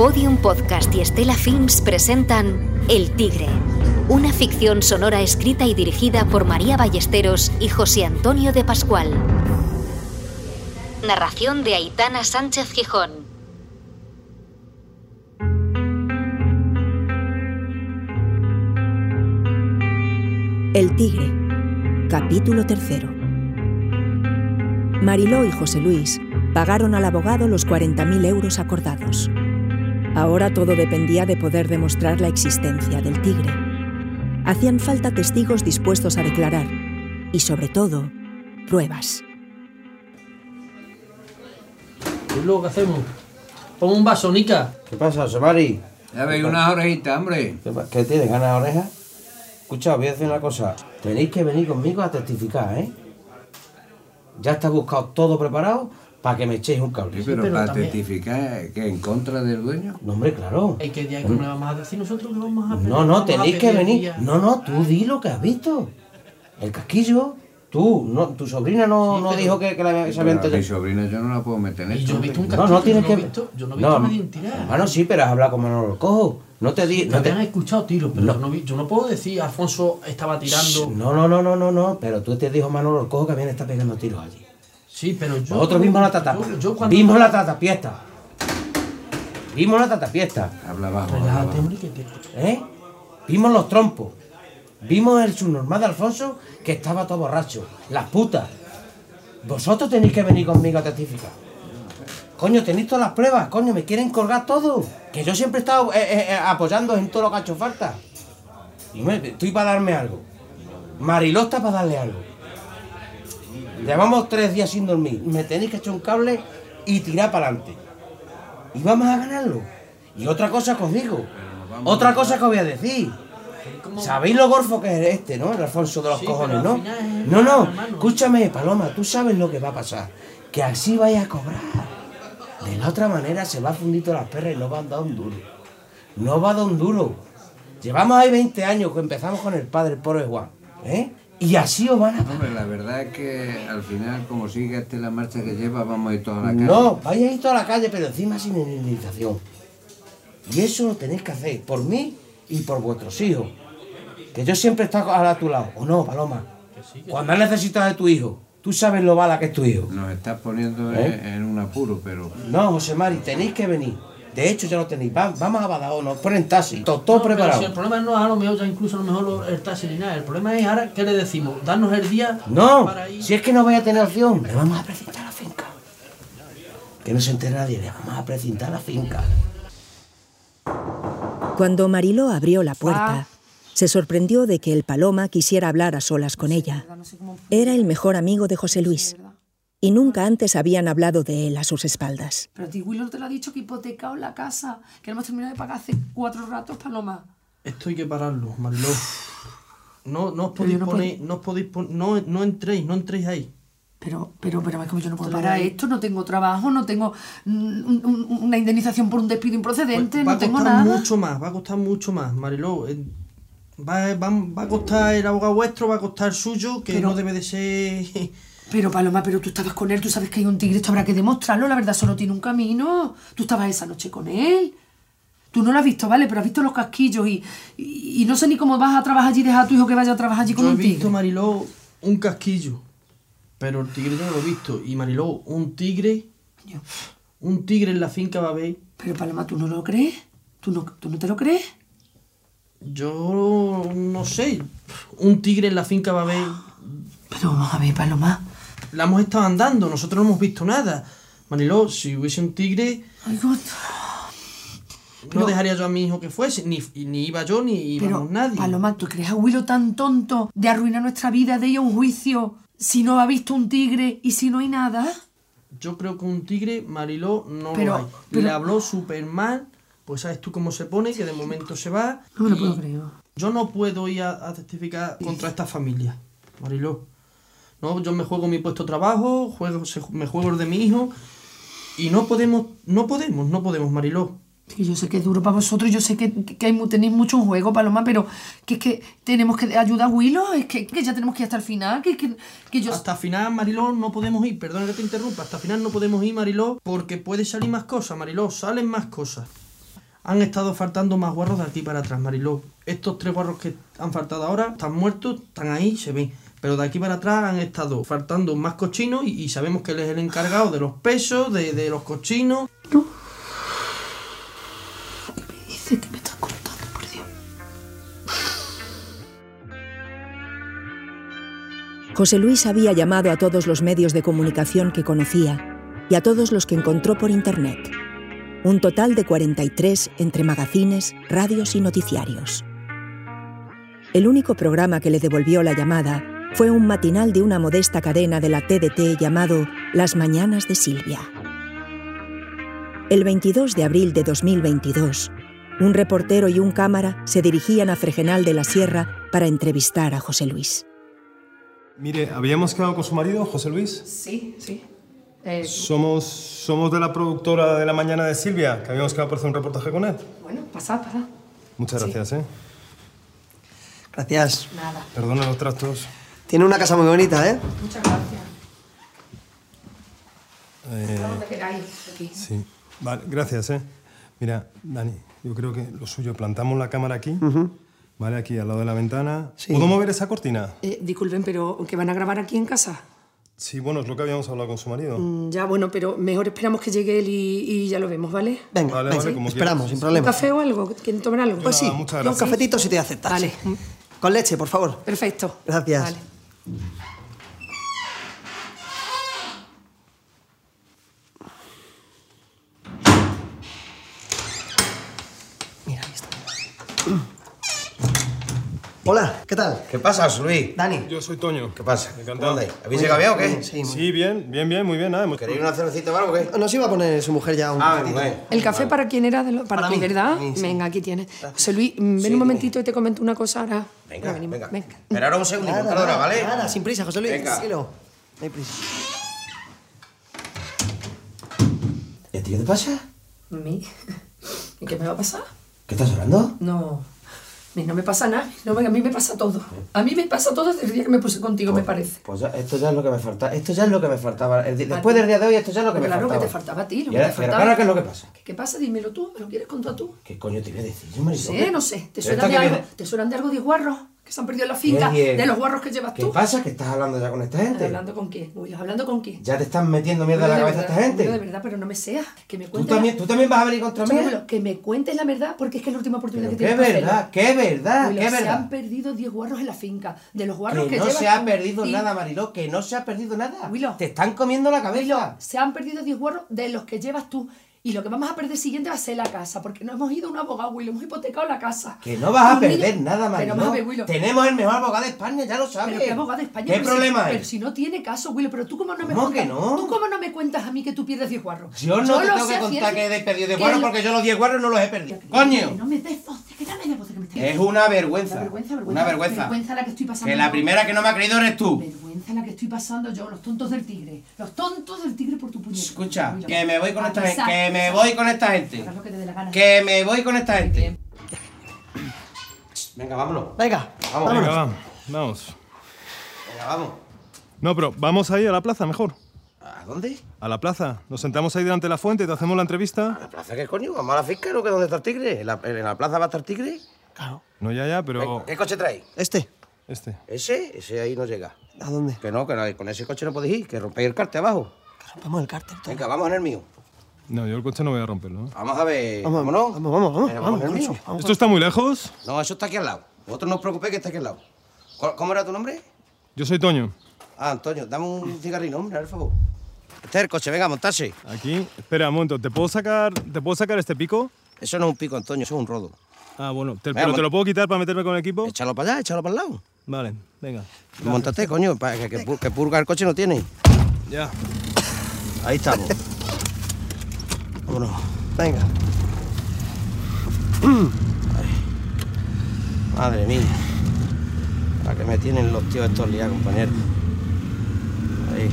Podium Podcast y Estela Films presentan El Tigre, una ficción sonora escrita y dirigida por María Ballesteros y José Antonio de Pascual. Narración de Aitana Sánchez Gijón. El Tigre, capítulo tercero. Mariló y José Luis pagaron al abogado los 40.000 euros acordados. Ahora todo dependía de poder demostrar la existencia del tigre. Hacían falta testigos dispuestos a declarar y, sobre todo, pruebas. ¿Qué es lo que hacemos? Pon un vaso, Nica. ¿Qué pasa, Somari? Ya veis unas orejitas, hombre. ¿Qué, qué tienes, ganas de orejas? Escucha, voy a decir una cosa. Tenéis que venir conmigo a testificar, ¿eh? Ya está buscado todo preparado para que me echéis un cable. Sí, pero, pero para también- testificar que en contra del dueño. No, hombre, claro. ¿Y qué día cómo le vamos a decir nosotros que vamos a No, no, tenéis que venir. día? No, no, tú di lo que has visto. El casquillo. Tú, no, tu sobrina no, Sí, no pero- dijo que, que la, se había mi sobrina yo no la puedo meter en Y esto. yo he visto un hombre. No, castillo, no tienes yo que. no he visto- yo no he visto a nadie tirar. Bueno, sí, pero has hablado con Manolo Cojo. No te di. No No, te han escuchado tiros, pero No. yo, no vi- yo no puedo decir Alfonso estaba tirando. no, no, no, no, no, no. Pero tú te dijo Manolo Cojo que bien está pegando tiros allí. Sí, pero yo. Nosotros vimos la tata. Yo, yo cuando. Vimos la tatapiesta. Vimos la tatapiesta. Habla bajo. Relájate, hombre, que te. ¿Eh? Vimos los trompos. Vimos el subnormal de Alfonso que estaba todo borracho. Las putas. Vosotros tenéis que venir conmigo a testificar. Coño, tenéis todas las pruebas. Coño, me quieren colgar todo. Que yo siempre he estado eh, eh, eh, apoyando en todo lo que ha hecho falta. Y me- estoy para darme algo. Mariló está para darle algo. Llevamos tres días sin dormir. Me tenéis que echar un cable y tirar para adelante. Y vamos a ganarlo. Y otra cosa que os digo. Otra cosa que os voy a decir. ¿Sabéis lo gorfo que es este, no? El Alfonso de los Sí, cojones, ¿no? No, no. Escúchame, Paloma, tú sabes lo que va a pasar. Que así vaya a cobrar. De la otra manera se va a fundir todas las perras y no va a dar un duro. No va a dar un duro. Llevamos ahí 20 años que empezamos con el padre, el pobre Juan. ¿Eh? Y así os van a Hombre, la verdad es que al final, como sigue este la marcha que lleva, vamos a ir toda la calle. No, vais a ir toda la calle, pero encima sin indemnización. Y eso lo tenéis que hacer por mí y por vuestros hijos. Que yo siempre he estado a tu lado. ¿O no, Paloma? Cuando has necesitado de tu hijo, tú sabes lo bala que es tu hijo. Nos estás poniendo ¿Eh? en un apuro, pero. No, José Mari, tenéis que venir. De hecho, ya lo tenéis. Va- vamos a Badajoz, nos ponen taxi. Todo, No, preparado. si el problema no es a lo mejor ya incluso a lo mejor el taxi ni nada. El problema es ahora, ¿qué le decimos? Darnos el día No, para ir. si es que no voy a tener opción. Le vamos a precintar la finca. Que no se entere nadie, le vamos a precintar la finca. Cuando Mariló abrió la puerta, se sorprendió de que el Paloma quisiera hablar a solas con ella. Era el mejor amigo de José Luis y nunca antes habían hablado de él a sus espaldas. Pero a ti Willow te lo ha dicho que hipotecado la casa, que no hemos terminado de pagar hace cuatro ratos, Paloma. Esto hay que pararlo, Mariló. No, no os podéis no poner, no os podéis pon- no, no entréis, no entréis ahí. Pero, pero, pero, es como yo no puedo parar esto, no tengo trabajo, no tengo un- un- una indemnización por un despido improcedente, Pues va no a tengo costar nada. mucho más, va a costar mucho más, Mariló. Eh, Va, va- va a costar el abogado vuestro, va a costar el suyo, que Pero- no debe de ser... Pero Paloma, pero tú estabas con él, tú sabes que hay un tigre, esto habrá que demostrarlo, la verdad solo tiene un camino. Tú estabas esa noche con él. Tú no lo has visto, ¿vale? Pero has visto los casquillos y, y, y no sé ni cómo vas a trabajar allí, deja a tu hijo que vaya a trabajar allí con Yo he un tigre. visto, Mariló, un casquillo. Pero el tigre yo no lo he visto. Y Mariló, un tigre, un tigre en la finca va a haber. Pero Paloma, ¿tú no lo crees? ¿Tú no, ¿Tú no te lo crees? Yo no sé. Un tigre en la finca va a haber. Pero vamos a ver, Paloma. La hemos estado andando, nosotros no hemos visto nada. Mariló, si hubiese un tigre, Ay, God. no dejaría yo a mi hijo que fuese. Ni, ni iba yo, ni Pero, íbamos nadie. Paloma, ¿tú crees a Willow tan tonto de arruinar nuestra vida, de ir a un juicio, si no ha visto un tigre y si no hay nada? Yo creo que un tigre, Mariló, no Pero- lo hay. pero- Le habló súper mal, pues sabes tú cómo se pone, que de momento se va. No me lo puedo creer. Yo no puedo ir a, a testificar contra esta familia, Mariló. No, yo me juego mi puesto de trabajo, juego, se- me juego el de mi hijo. Y no podemos, no podemos, no podemos, Mariló. Que yo sé que es duro para vosotros, yo sé que, que hay, tenéis mucho en juego, Paloma, pero que es que tenemos que ayudar a Willow, es que, que ya tenemos que ir hasta el final, que, que, que yo... Hasta final, Mariló, no podemos ir. Perdona que te interrumpa. Hasta final no podemos ir, Mariló, porque puede salir más cosas, Mariló. Salen más cosas. han estado faltando más guarros de aquí para atrás, Mariló. Estos tres guarros que han faltado ahora están muertos, están ahí, se ven. Pero de aquí para atrás han estado faltando más cochinos y, y sabemos que él es el encargado de los pesos, de, de los cochinos. Dice que me estás contando, por Dios. José Luis había llamado a todos los medios de comunicación que conocía y a todos los que encontró por Internet. Un total de 43 entre magazines, radios y noticiarios. El único programa que le devolvió la llamada fue un matinal de una modesta cadena de la TDT llamado Las Mañanas de Silvia. El 22 de abril de 2022, un reportero y un cámara se dirigían a Fregenal de la Sierra para entrevistar a José Luis. Mire, habíamos quedado con su marido, José Luis. Sí, sí. Eh, Somos, somos de la productora de La Mañana de Silvia, que habíamos quedado por hacer un reportaje con él. bueno, pasad, pasad. Muchas Sí. gracias, ¿eh? Gracias. Nada. Perdona los trastos. Tiene una casa muy bonita, ¿eh? Muchas gracias. Eh, Donde queráis, aquí. sí. Vale, gracias, ¿eh? Mira, Dani, yo creo que lo suyo, plantamos la cámara aquí, ¿vale? Aquí al lado de la ventana. Sí. ¿Puedo mover esa cortina? Eh, disculpen, pero ¿que van a grabar aquí en casa? Sí, bueno, es lo que habíamos hablado con su marido. Mm, Ya, bueno, pero mejor esperamos que llegue él y, y ya lo vemos, ¿vale? Venga, Vale, venga, vale, como esperamos, quieras. sin ¿Un problema. café o algo? ¿Quieren tomar algo? Pues sí, Nada, muchas un gracias. cafetito si te aceptas. Vale. Con leche, por favor. Perfecto. Gracias. Vale. Mira, Hola, ¿qué tal? ¿Qué pasa, Luis? Dani. Yo soy Toño. ¿Qué pasa? Encantado. ¿Cómo? ¿Habéis llegado bien o qué? Sí, muy Sí, bien, bien, bien, muy bien. Nada, hemos... ¿Queréis una cervecita o algo qué? Nos iba a poner su mujer ya un Ah, cafetito. bueno. ¿El café para quién era? De lo- para, Para ti, mí, ¿verdad? mí, sí. Venga, aquí tienes. José Luis, ven Sí, un dime. momentito y te comento una cosa ahora. Venga, Ya venimos. venga. Espera ahora un segundo, Nada, nada, ¿vale? Nada, sin prisa, José Luis. Venga. Tranquilo. No hay prisa. ¿Y a ti qué te pasa? ¿A mí? ¿Y qué me va a pasar? ¿Qué estás hablando? No. Mí no me pasa nada. No, a mí me pasa todo. A mí me pasa todo desde el día que me puse contigo, me parece. Pues ya, esto ya es lo que me faltaba. Esto ya es lo que me faltaba. El después del día de hoy, esto ya es lo que me Claro faltaba. que te faltaba a ti, lo que te pero faltaba. ahora, ¿qué es lo que pasa? ¿Qué, qué pasa? Dímelo tú, ¿me lo quieres contar tú? ¿Qué coño te voy a decir? Yo, No Marisol? sé, no sé. ¿Te suenan de algo? ¿Te suenan de algo 10 guarros que se han perdido en la finca? Qué. De los guarros que llevas ¿Qué tú. pasa? ¿Que estás hablando ya con esta gente? ¿Hablando con quién? Uy, ¿hablando con quién? ¿Ya te están metiendo mierda en la cabeza esta verdad, gente? De verdad, pero no me seas. Que me ¿Tú cuentes. también, ¿Tú también vas a venir contra mí? Julio, que me cuentes la verdad porque es que es la última oportunidad Pero que qué tienes hacerlo. verdad, qué verdad, Julio, qué Se verdad. han perdido 10 guarros en la finca. De los guarros que, Que no llevas se ha tú. perdido Y- nada, Mariló, que no se ha perdido nada. Willow. Te están comiendo la cabeza. Se han perdido 10 guarros de los que llevas tú. Y lo que vamos a perder siguiente va a ser la casa, porque no hemos ido a un abogado, Willow, hemos hipotecado la casa. Que no vas a perder nada, Pero Mariló. vamos a ver. Tenemos el mejor abogado de España, ya lo sabes. Pero qué abogado de España. ¿Qué pero si- problema Pero si no tiene caso, Willow, pero tú cómo no me ¿Cómo cuentas. que no? ¿Tú cómo no me cuentas a mí que tú pierdes 10 guarros? Yo no te lo tengo que contar que he perdido de que guarros lo- porque yo los 10 guarros no los he perdido. Que ¡Coño! No me des voces, que no me des voces, que me estoy... Es una vergüenza. Una vergüenza, vergüenza. Una vergüenza. Vergüenza la que estoy pasando Que la yo. primera que no me ha creído eres tú. Vergüenza la que estoy pasando yo, los tontos del tigre. Los tontos del tigre por tu puñeta. Escucha, que me voy con esta gente. Que me voy con esta gente. Que me voy con esta gente. Venga, vámonos. Venga, Vamos, vámonos. Venga, va, vamos. Venga, vamos. No, pero vamos ahí a la plaza mejor. ¿A dónde? A la plaza. Nos sentamos ahí delante de la fuente, te hacemos la entrevista. ¿A la plaza qué coño? ¿Vamos a la finca o que dónde está el tigre? ¿En la, en la plaza va a estar el tigre? Claro. No, ya, ya, pero... ¿Qué coche traéis? Este. Este. ¿Ese? Ese ahí no llega. ¿A dónde? Que no, que no, con ese coche no podéis ir, que rompéis el carte abajo. Que rompamos el cártel. todo. Venga, vamos en el mío. No, yo el coche no voy a romperlo. Vamos a ver. Vamos, vámonos. vamos, vamos, vamos, Venga, vamos, en el mío. vamos, vamos. ¿Esto está muy lejos? No, eso está aquí al lado. Vosotros no os preocupéis que está aquí al lado. ¿Cómo- ¿Cómo era tu nombre? Yo soy Toño. Ah, Antonio, dame un cigarrillo, hombre, por favor. Este es el coche, venga, montarse. Aquí. Espera un momento, ¿te puedo sacar, ¿te puedo sacar este pico? Eso no es un pico, Antonio, eso es un rodo. Ah, bueno. te- Venga, ¿Pero te lo puedo quitar para meterme con el equipo? Échalo para allá, échalo para el lado. Vale, venga. Montate, coño, para que, que, pu- que purga el coche no tiene. Ya. Ahí estamos. Vámonos. Venga. Madre mía. La que me tienen los tíos estos liados, compañeros. Ahí.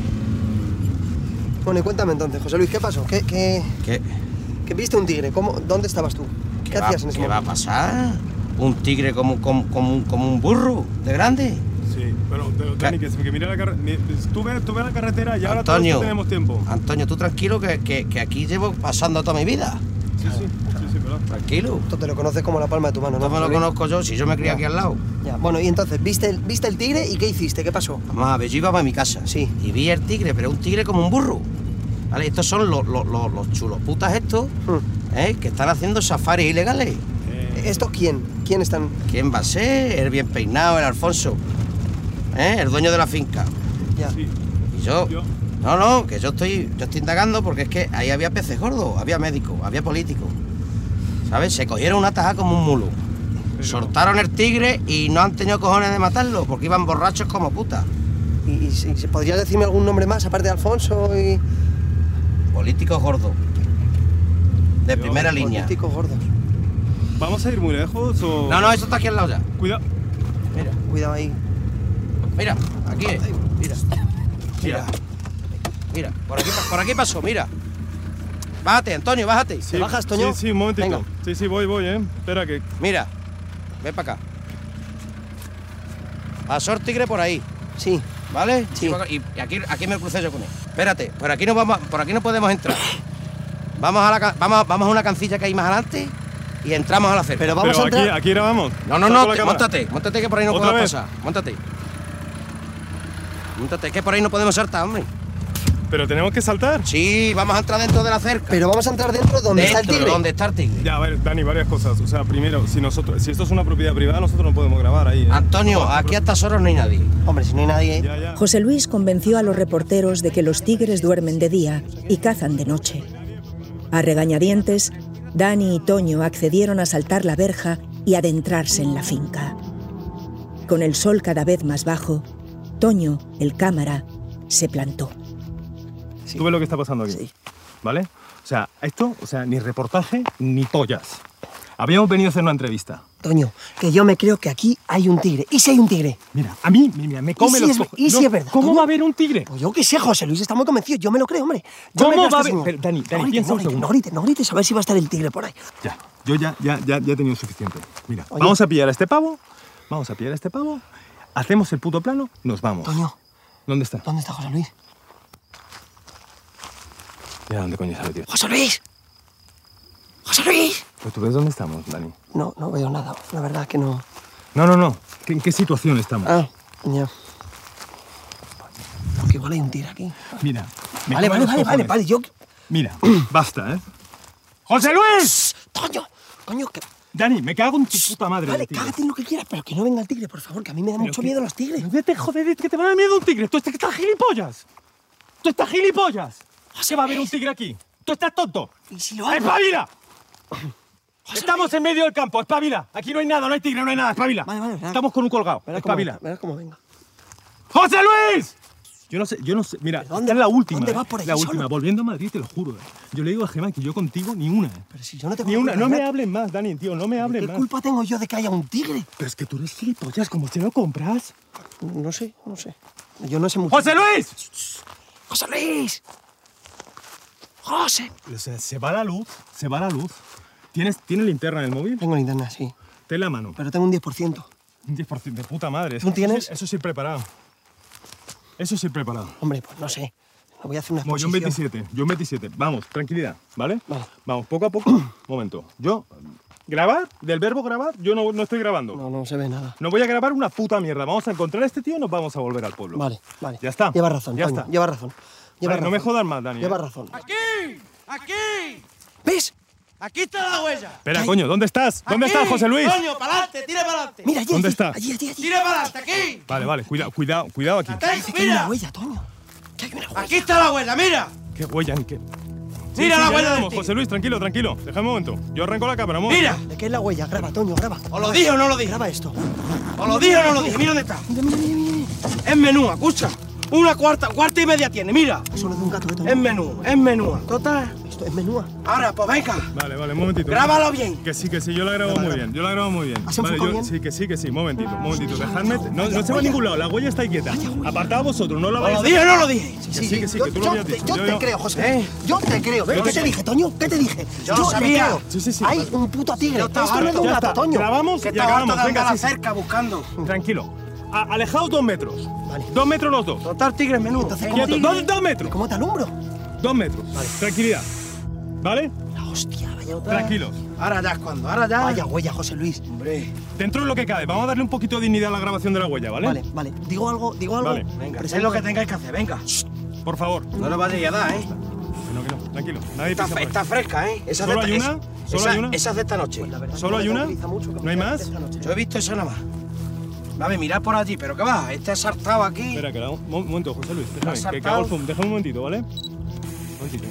Bueno, y cuéntame entonces, José Luis, ¿qué pasó? ¿Qué, qué, ¿Qué, qué viste un tigre? ¿Cómo, ¿Dónde estabas tú? ¿Qué, va, hacías en ese ¿qué va a pasar? ¿Un tigre como, como, como, un- como un burro de grande? Sí, pero te- Dani, que, que mira la carretera. Tú ves, tú ves la carretera y ahora todos Antonio. tenemos tiempo. Antonio, tú tranquilo que, que, que aquí llevo pasando toda mi vida. Sí, sí, sí. Tranquilo. Esto te lo conoces como la palma de tu mano, ¿no? No me lo conozco yo, si yo me crié aquí al lado. Ya, bueno, y entonces, ¿viste el, ¿viste el tigre y qué hiciste? ¿Qué pasó? Ver, yo iba para mi casa. Sí. Y vi el tigre, pero un tigre como un burro. ¿Vale? Estos son los, los, los, los chulos putas estos, Hmm. ¿eh? Que están haciendo safaris ilegales. ¿Estos quién? ¿Quién están? ¿Quién va a ser? El bien peinado, el Alfonso. ¿Eh? El dueño de la finca. Ya. Y yo. No, no, que yo estoy, yo estoy indagando porque es que ahí había peces gordos, había médicos, había políticos. ¿Sabes? Se cogieron una taja como un mulo. Soltaron el tigre y no han tenido cojones de matarlo porque iban borrachos como putas. ¿Y, y si- si podrías decirme algún nombre más, aparte de Alfonso y...? Políticos gordos. De primera línea. Políticos gordos. ¿Vamos a ir muy lejos o...? No, no, eso está aquí al lado ya. Cuidado. Mira, Cuidado ahí. mira, aquí. Mira, mira. Mira, por aquí, por aquí pasó, mira. Bájate, Antonio, bájate. Sí, ¿Te bajas, Toño? Sí, sí, un momentito. Venga. Sí, sí, voy, voy, ¿eh? Espera que... Mira, ven para acá. Pasó el tigre por ahí, Sí. ¿vale? Sí. Y y aquí, aquí me crucé yo con él. Espérate, por aquí no vamos, por aquí no podemos entrar. Vamos a la, vamos, vamos a una cancilla que hay más adelante y entramos a la cerca. Pero vamos Pero a aquí, entrar... aquí grabamos. No, no, no, te- cámara. móntate, móntate que por ahí no ¿Otra podemos vez? pasar. Móntate. Móntate, que por ahí no podemos saltar, hombre. Pero tenemos que saltar. Sí, vamos a entrar dentro de la cerca. Pero vamos a entrar dentro donde está el Dentro, tigre. donde está el tigre. Ya, a ver, Dani, varias cosas. O sea, primero, si nosotros, si esto es una propiedad privada, nosotros no podemos grabar ahí. ¿eh? Antonio, aquí a estas horas no hay nadie. Hombre, si no hay nadie... Ya, ya. José Luis convenció a los reporteros de que los tigres duermen de día y cazan de noche. A regañadientes, Dani y Toño accedieron a saltar la verja y adentrarse en la finca. Con el sol cada vez más bajo, Toño, el cámara, se plantó. Tú ves lo que está pasando aquí. ¿Vale? O sea, esto, o sea, ni reportaje ni pollas. Habíamos venido a hacer una entrevista. Toño, que yo me creo que aquí hay un tigre. ¿Y si hay un tigre? Mira, a mí, mira, me come si los es- y si es verdad, ¿Cómo Toño? va a haber un tigre? Pues yo qué sé, José Luis está muy convencido. Yo me lo creo, hombre. Yo me ¿Cómo creo va a este haber-. Pero, Dani, Dani, no piensa no un grites, segundo. no grites, no grites, a ver si va a estar el tigre por ahí. Ya, yo ya, ya, ya, ya he tenido suficiente. Mira, Oye. vamos a pillar a este pavo, vamos a pillar a este pavo, hacemos el puto plano, nos vamos. Toño, ¿Dónde está? ¿dónde está José Luis? Mira, ¿dónde coño se ha metido? ¡José Luis! ¡José Luis! Pues tú ves dónde estamos, Dani. No, no veo nada. La verdad es que no. No, no, no. ¿Qué- ¿En qué situación estamos? Ah, ya. Porque igual hay un tigre aquí. Mira. me Vale, come vale, los vale, vale, cojones. vale. Yo. Mira, basta, ¿eh? ¡José Luis! Toño, coño, que. Dani, me cago en tu puta madre. Vale, cágate en lo que quieras, pero que no venga el tigre, por favor, que a mí me da Pero mucho que- miedo los tigres. No te joder, que te va a dar miedo un tigre. Tú estás, estás gilipollas. Tú estás gilipollas. Se va a ver un tigre aquí. Tú estás tonto. ¿Y si lo hago? ¡Espabila! Estamos en medio del campo, espabila. Aquí no hay nada, no hay tigre, no hay nada, espabila. Vale, vale, verás. Estamos con un colgado, Verás cómo espabila. verás cómo venga. ¡José Luis! Yo no sé, yo no sé. Mira, ¿Pero dónde- es la última. dónde ¿eh? vas por allí La última. Volviendo a Madrid, te lo juro. ¿eh? Yo le digo a Gemma que yo contigo ni una. ¿eh? Pero si yo no te Ni una. No me hables más, Dani, tío, no me hables ¿Qué más. culpa tengo yo de que haya un tigre? Pero es que tú eres gilipollas, como si no compras. No sé, no sé. Yo no sé mucho. ¡José Luis! ¡José Luis! ¡José! Se va la luz, se va la luz. ¿Tienes, ¿Tienes linterna en el móvil? Tengo linterna, sí. Ten la mano. Pero tengo un 10%. Un 10% de puta madre. ¿Tú tienes? Eso sí preparado. Eso sí preparado. Hombre, pues no sé. Me voy a hacer una No, yo un exposición. 27, yo un 27. Vamos, tranquilidad, ¿vale? Vale. Vamos, poco a poco. Momento. Yo, grabar, del verbo grabar, yo no, no estoy grabando. No, no se ve nada. No voy a grabar una puta mierda. Vamos a encontrar a este tío y nos vamos a volver al pueblo. Vale, vale. Ya está. Lleva razón, Ya Toño, está. Lleva razón. Lleva Vale, no me jodas más, Dani. Lleva razón. ¡Aquí! ¡Aquí! ¿Ves? ¡Aquí está la huella! Espera, coño, ¿dónde estás? ¿Dónde estás, José Luis? ¡Coño, para adelante! ¡Tira para adelante! Mira, allí, ¿Dónde allí, está? Allí, allí, allí. ¡Tira para adelante! ¡Aquí! Vale, vale, cuidado, cuidado, cuidado aquí. Dice que hay una ¡Mira! huella, Toño. Que hay una huella. ¡Aquí está la huella! ¡Mira! ¿Qué huella? ni qué? Sí, Mira sí, la huella tigre. José Luis, tranquilo, tranquilo. Déjame un momento. Yo arranco la cámara, momento. ¡Mira! ¿De qué es la huella? Graba, Toño, graba. ¿Os lo dije o no lo dije? Graba esto. ¿Os lo dije o no lo dije? Mira dónde está. Mira, mira, mira, mira. Es menú, escucha. Una cuarta, cuarta y media tiene, mira. Eso no es de un gato, ¿eh, Toño? Es menú, es menú. Total. Esto es menúa. Ahora, pues venga. Vale, vale, un momentito. Grábalo bien. Que sí, que sí, yo la grabo muy bien. Yo la grabo muy bien. ¿Has Vale, yo, bien? sí, que sí, que sí. Momentito, momentito. Dejadme. No, no se va a ningún lado. La huella está ahí quieta. Apartad vosotros, no la ¿Os vais lo dije no lo dije? Sí, que sí, yo, que tú lo yo habías te, dicho. yo Yo- te creo, José. ¿Eh? Yo te creo. ¿Qué te dije, Toño? ¿Qué te dije? Yo sabía. creo. Sí, sí, sí. Hay un puto tigre. Esto estaba no es de un gato. Toño. Grabamos Que y acabamos. Venga, sí, la sí. cerca buscando. Tranquilo. A- alejaos dos metros. Vale. Dos metros los dos. Total, tigre es menú. Entonces, tigre. Dos, dos metros. ¿Cómo te alumbro? Dos metros. Tranquilidad. ¿Vale? Hostia, vaya. Tranquilos. Ahora ya es cuando, ahora ya. Vaya huella, José Luis. Hombre, Dentro de lo que cabe, vamos a darle un poquito de dignidad a la grabación de la huella, ¿vale? Vale, vale. Digo algo, digo algo. Vale. venga, Presenta- es lo que tengáis que hacer, venga. Por favor. No lo vayáis a dar, ¿eh? No, que no. Tranquilo. Nadie Está, pisa está fresca, ¿eh? Esa ¿Solo de hay esta- una? es- ¿Solo esa, hay una? esa es de esta noche. Pues la ¿Solo hay una? mucho ¿No hay más? Yo he visto esa nada más. Dame, mirad por allí, pero ¿qué va? Este ha saltado aquí. Espera, que la- un un momento, José Luis. ¿Lo Déjame, que, hago el zoom. Déjame un momentito, ¿vale? Un momentito.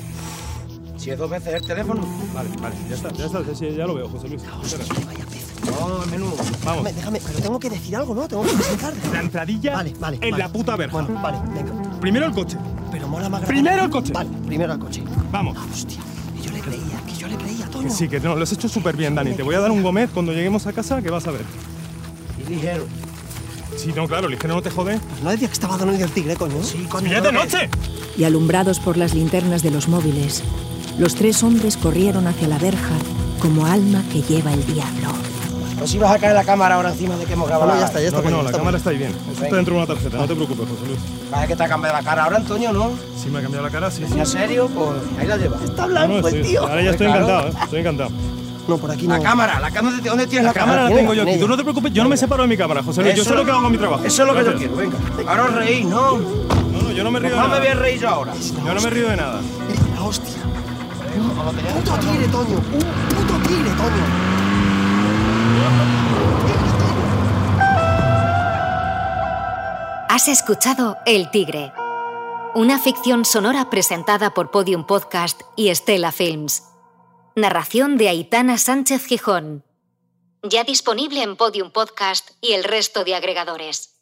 Si es dos veces el teléfono. Vale, vale. Ya está, ya está. ya lo veo, José Luis. Vaya pez. No, es menudo. Vamos. Déjame, déjame, pero tengo que decir algo, ¿no? Tengo que presentar. La entradilla Vale, vale. en vale. la puta verja. Bueno, vale, venga. Primero el coche. Pero mola más Primero el coche. Vale, primero el coche. Vamos. Hostia, que yo le creía, que yo le creía, Toño. Que sí, que no, lo has hecho súper bien, Dani. Te voy a dar un Gómez cuando lleguemos a casa que vas a ver. Y ligero. Sí, no, claro, ligero no te jode. No decía que estaba Don del Tigre, coño. Sí, coño. ¡Ya es de noche! Y alumbrados por las linternas de los móviles, los tres hombres corrieron hacia la verja como alma que lleva el diablo. Pues si vas a caer la cámara ahora encima de que hemos grabado. No, ya está, ya está. No, que no, coño, la está cámara bien. está ahí bien. Eso está Venga. dentro de una tarjeta, no te preocupes, José Luis. Parece que te ha cambiado la cara ahora, Antonio, ¿no? Sí me ha cambiado la cara, sí. sí. ¿En serio? Pues ahí la llevas. Está No, blanco no, el estoy- tío. ahora ya estoy Claro. encantado, ¿eh? Estoy encantado. No, por aquí no. La cámara, la cámara, ¿dónde tienes la, La cámara la tengo yo aquí. Tú no te preocupes, yo no me separo de mi cámara, José Luis. Yo sé lo que hago con mi trabajo. Eso es lo que yo quiero, venga. Ahora os reís, ¿no? No, no, yo no me río de No me voy a nada. reír yo ahora. Yo no me río de nada. Eres una hostia. Un puto tigre, Toño. Un puto tigre, Toño. Has escuchado El Tigre, una ficción sonora presentada por Podium Podcast y Estela Films. Narración de Aitana Sánchez Gijón. Ya disponible en Podium Podcast y el resto de agregadores.